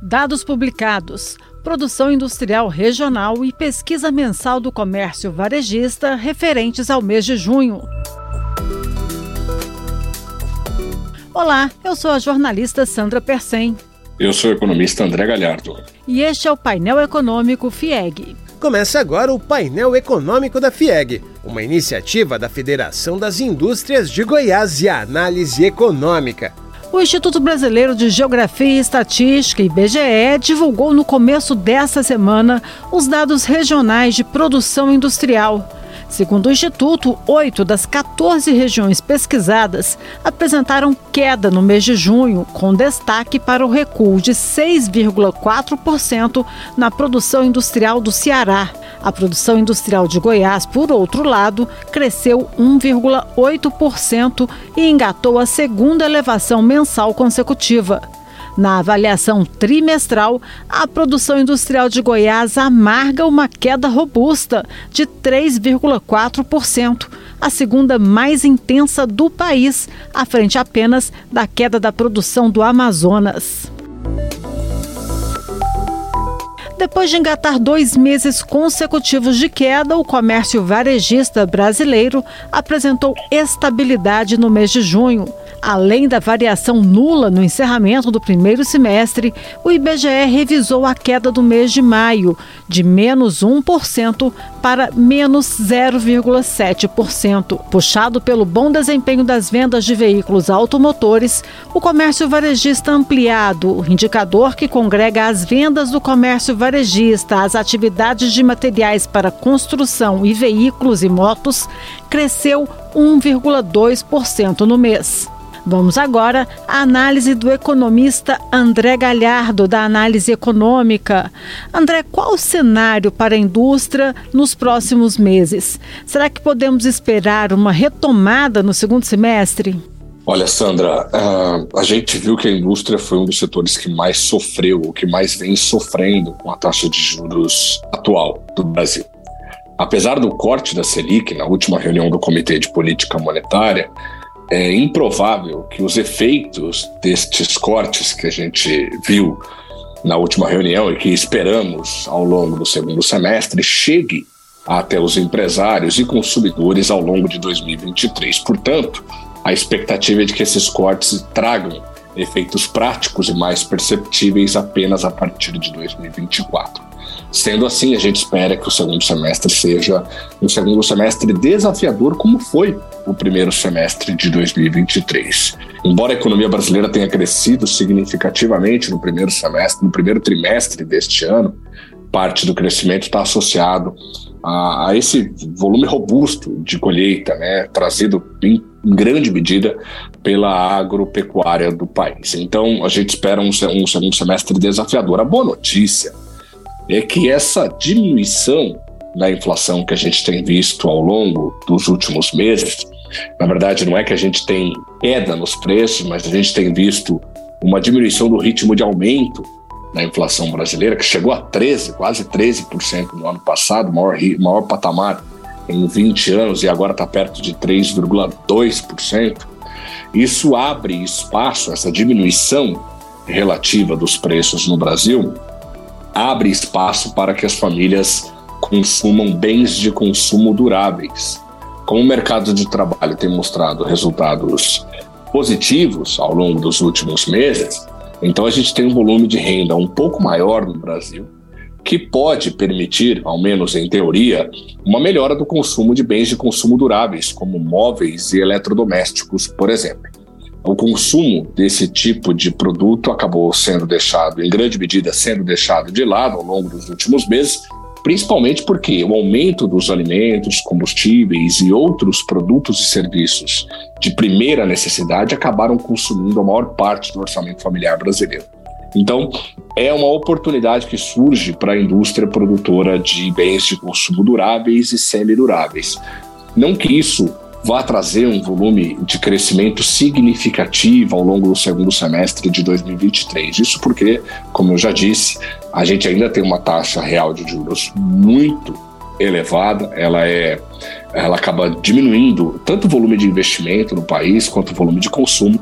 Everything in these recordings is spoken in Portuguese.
Dados publicados, produção industrial regional e pesquisa mensal do comércio varejista referentes ao mês de junho. Olá, eu sou a jornalista Sandra Persen. Eu sou o economista André Galhardo. E este é o painel econômico FIEG. Começa agora o painel econômico da FIEG, uma iniciativa da Federação das Indústrias de Goiás e Análise Econômica. O Instituto Brasileiro de Geografia e Estatística, IBGE, divulgou no começo dessa semana os dados regionais de produção industrial. Segundo o Instituto, oito das 14 regiões pesquisadas apresentaram queda no mês de junho, com destaque para o recuo de 6,4% na produção industrial do Ceará. A produção industrial de Goiás, por outro lado, cresceu 1,8% e engatou a segunda elevação mensal consecutiva. Na avaliação trimestral, a produção industrial de Goiás amarga uma queda robusta de 3,4%, a segunda mais intensa do país, à frente apenas da queda da produção do Amazonas. Depois de engatar dois meses consecutivos de queda, o comércio varejista brasileiro apresentou estabilidade no mês de junho. Além da variação nula no encerramento do primeiro semestre, o IBGE revisou a queda do mês de maio, de menos 1% para menos 0,7%. Puxado pelo bom desempenho das vendas de veículos automotores, o comércio varejista ampliado, indicador que congrega as vendas do comércio varejista às atividades de materiais para construção e veículos e motos, cresceu 1,2% no mês. Vamos agora à análise do economista André Galhardo, da análise econômica. André, qual o cenário para a indústria nos próximos meses? Será que podemos esperar uma retomada no segundo semestre? Olha, Sandra, uh, a gente viu que a indústria foi um dos setores que mais sofreu, o que mais vem sofrendo com a taxa de juros atual do Brasil. Apesar do corte da Selic na última reunião do Comitê de Política Monetária, é improvável que os efeitos destes cortes que a gente viu na última reunião e que esperamos ao longo do segundo semestre chegue até os empresários e consumidores ao longo de 2023. Portanto, a expectativa é de que esses cortes tragam efeitos práticos e mais perceptíveis apenas a partir de 2024. Sendo assim, a gente espera que o segundo semestre seja um segundo semestre desafiador, como foi o primeiro semestre de 2023. Embora a economia brasileira tenha crescido significativamente no primeiro semestre, no primeiro trimestre deste ano, parte do crescimento está associado a, a esse volume robusto de colheita, né, trazido em, grande medida pela agropecuária do país. Então, a gente espera um, um segundo semestre desafiador. A boa notícia é que essa diminuição da inflação que a gente tem visto ao longo dos últimos meses, na verdade, não é que a gente tem queda nos preços, mas a gente tem visto uma diminuição do ritmo de aumento da inflação brasileira, que chegou a 13%, quase 13% no ano passado, maior, maior patamar em 20 anos e agora está perto de 3,2%. Isso abre espaço, essa diminuição relativa dos preços no Brasil, abre espaço para que as famílias consumam bens de consumo duráveis. Como o mercado de trabalho tem mostrado resultados positivos ao longo dos últimos meses, então a gente tem um volume de renda um pouco maior no Brasil, que pode permitir, ao menos em teoria, uma melhora do consumo de bens de consumo duráveis, como móveis e eletrodomésticos, por exemplo. O consumo desse tipo de produto acabou sendo deixado, em grande medida, sendo deixado de lado ao longo dos últimos meses, principalmente porque o aumento dos alimentos, combustíveis e outros produtos e serviços de primeira necessidade acabaram consumindo a maior parte do orçamento familiar brasileiro. Então, é uma oportunidade que surge para a indústria produtora de bens de consumo duráveis e semiduráveis. Não que isso vá trazer um volume de crescimento significativo ao longo do segundo semestre de 2023. Isso porque, como eu já disse, a gente ainda tem uma taxa real de juros muito elevada, ela é ela acaba diminuindo tanto o volume de investimento no país quanto o volume de consumo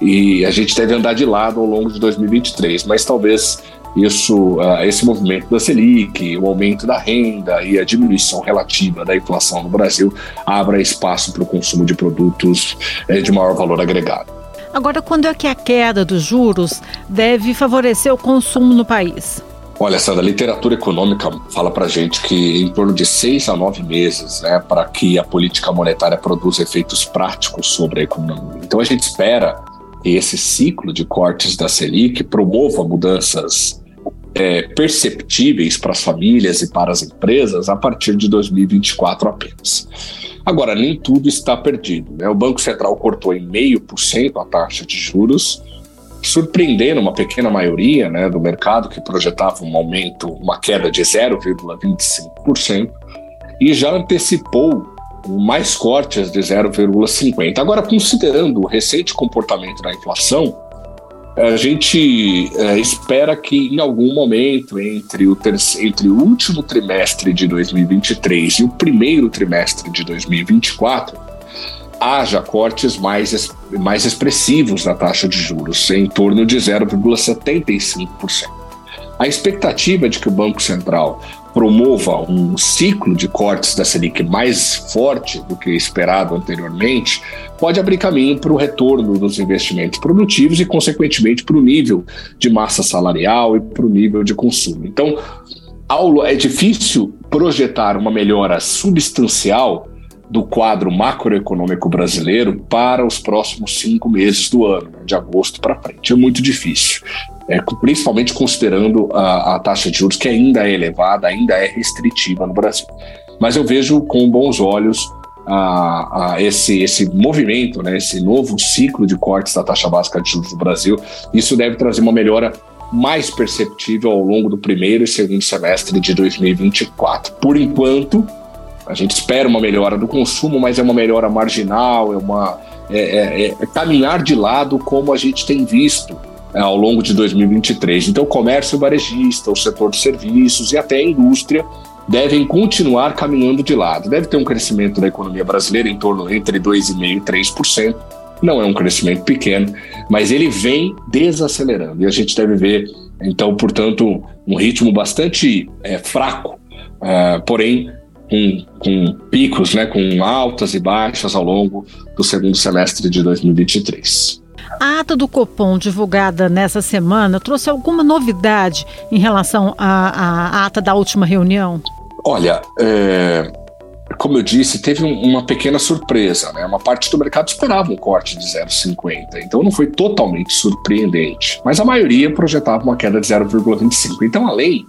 e a gente deve andar de lado ao longo de 2023, mas talvez isso, uh, esse movimento da Selic, o aumento da renda e a diminuição relativa da inflação no Brasil abra espaço para o consumo de produtos eh, de maior valor agregado. Agora, quando é que a queda dos juros deve favorecer o consumo no país? Olha, Sandra, a literatura econômica fala para gente que em torno de seis a nove meses né, para que a política monetária produza efeitos práticos sobre a economia. Então a gente espera que esse ciclo de cortes da Selic promova mudanças é, perceptíveis para as famílias e para as empresas a partir de 2024 apenas. Agora, nem tudo está perdido. Né? O Banco Central cortou em meio por cento a taxa de juros surpreendendo uma pequena maioria né, do mercado que projetava um aumento, uma queda de 0,25%, e já antecipou mais cortes de 0,50%. Agora, considerando o recente comportamento da inflação, a gente é, espera que em algum momento entre o, entre o último trimestre de 2023 e o primeiro trimestre de 2024, haja cortes mais, mais expressivos na taxa de juros, em torno de 0,75%. A expectativa de que o Banco Central promova um ciclo de cortes da Selic mais forte do que esperado anteriormente pode abrir caminho para o retorno dos investimentos produtivos e, consequentemente, para o nível de massa salarial e para o nível de consumo. Então, é difícil projetar uma melhora substancial do quadro macroeconômico brasileiro para os próximos cinco meses do ano, né, de agosto para frente. É muito difícil, é, principalmente considerando a, a, taxa de juros que ainda é elevada, ainda é restritiva no Brasil. Mas eu vejo com bons olhos a, a esse, esse movimento, né, esse novo ciclo de cortes da taxa básica de juros do Brasil. Isso deve trazer uma melhora mais perceptível ao longo do primeiro e segundo semestre de 2024. Por enquanto, a gente espera uma melhora do consumo, mas é uma melhora marginal, é uma é, é, é caminhar de lado como a gente tem visto é, ao longo de 2023. Então, o comércio varejista, o setor de serviços e até a indústria devem continuar caminhando de lado. Deve ter um crescimento da economia brasileira em torno entre 2,5% e 3%. Não é um crescimento pequeno, mas ele vem desacelerando. E a gente deve ver, então, portanto, um ritmo bastante é, fraco, é, porém com, com picos, né, com altas e baixas ao longo do segundo semestre de 2023. A ata do Copom, divulgada nessa semana, trouxe alguma novidade em relação à, à ata da última reunião? Olha, é, como eu disse, teve um, uma pequena surpresa. Né? Uma parte do mercado esperava um corte de 0,50, então não foi totalmente surpreendente. Mas a maioria projetava uma queda de 0,25. Então, além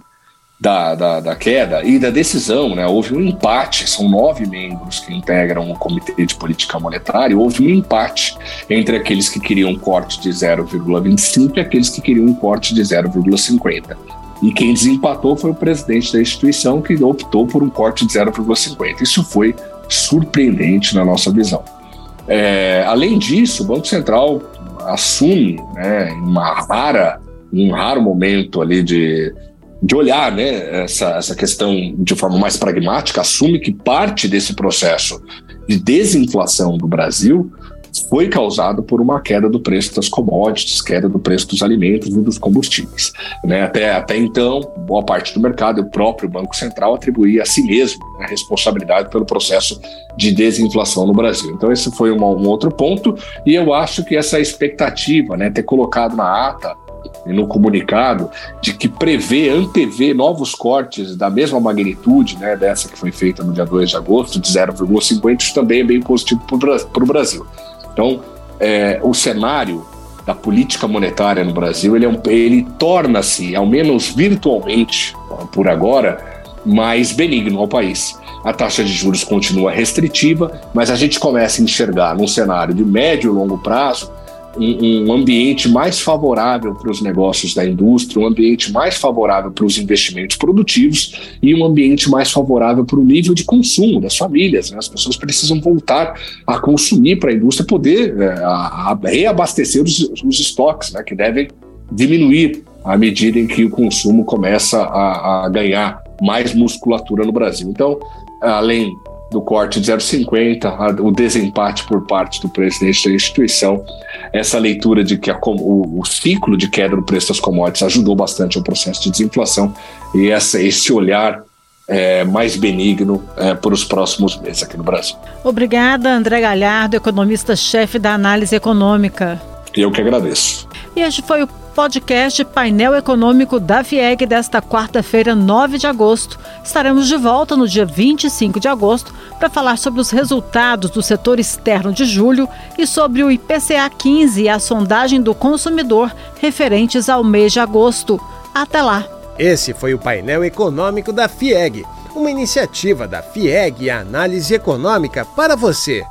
da, da, da, queda e da decisão, né? Houve um empate, são nove membros que integram o Comitê de Política Monetária, houve um empate entre aqueles que queriam um corte de 0,25 e aqueles que queriam um corte de 0,50. E quem desempatou foi o presidente da instituição, que optou por um corte de 0,50. Isso foi surpreendente na nossa visão. É, além disso, o Banco Central assume, né, em uma rara, um raro momento ali de de olhar né, essa, essa questão de forma mais pragmática, assume que parte desse processo de desinflação do Brasil foi causado por uma queda do preço das commodities, queda do preço dos alimentos e dos combustíveis. Né? Até, até então, boa parte do mercado, o próprio Banco Central atribuía a si mesmo a responsabilidade pelo processo de desinflação no Brasil. Então, esse foi uma, um outro ponto, e eu acho que essa expectativa, né, ter colocado na ata e no comunicado de que prevê, antevê novos cortes da mesma magnitude, né, dessa que foi feita no dia 2 de agosto, de 0,50, isso também é bem positivo para o Brasil. Então, é, o cenário da política monetária no Brasil, ele, é um, ele torna-se, ao menos virtualmente, por agora, mais benigno ao país. A taxa de juros continua restritiva, mas a gente começa a enxergar num cenário de médio e longo prazo um, um ambiente mais favorável para os negócios da indústria, um ambiente mais favorável para os investimentos produtivos e um ambiente mais favorável para o nível de consumo das famílias. Né? As pessoas precisam voltar a consumir para a indústria poder é, a, a reabastecer os, os estoques, né? que devem diminuir à medida em que o consumo começa a, a ganhar mais musculatura no Brasil. Então, além do corte de 0,50, o desempate por parte do presidente da instituição, essa leitura de que a, o, o, ciclo de queda do preço das commodities ajudou bastante ao processo de desinflação e essa, esse olhar é, mais benigno é, para os próximos meses aqui no Brasil. Obrigada, André Galhardo, economista-chefe da análise econômica. Eu que agradeço. E este foi o podcast Painel Econômico da FIEG desta quarta-feira, 9 de agosto. Estaremos de volta no dia 25 de agosto para falar sobre os resultados do setor externo de julho e sobre o IPCA 15 e a sondagem do consumidor referentes ao mês de agosto. Até lá! Esse foi o painel econômico da FIEG, uma iniciativa da FIEG e análise econômica para você.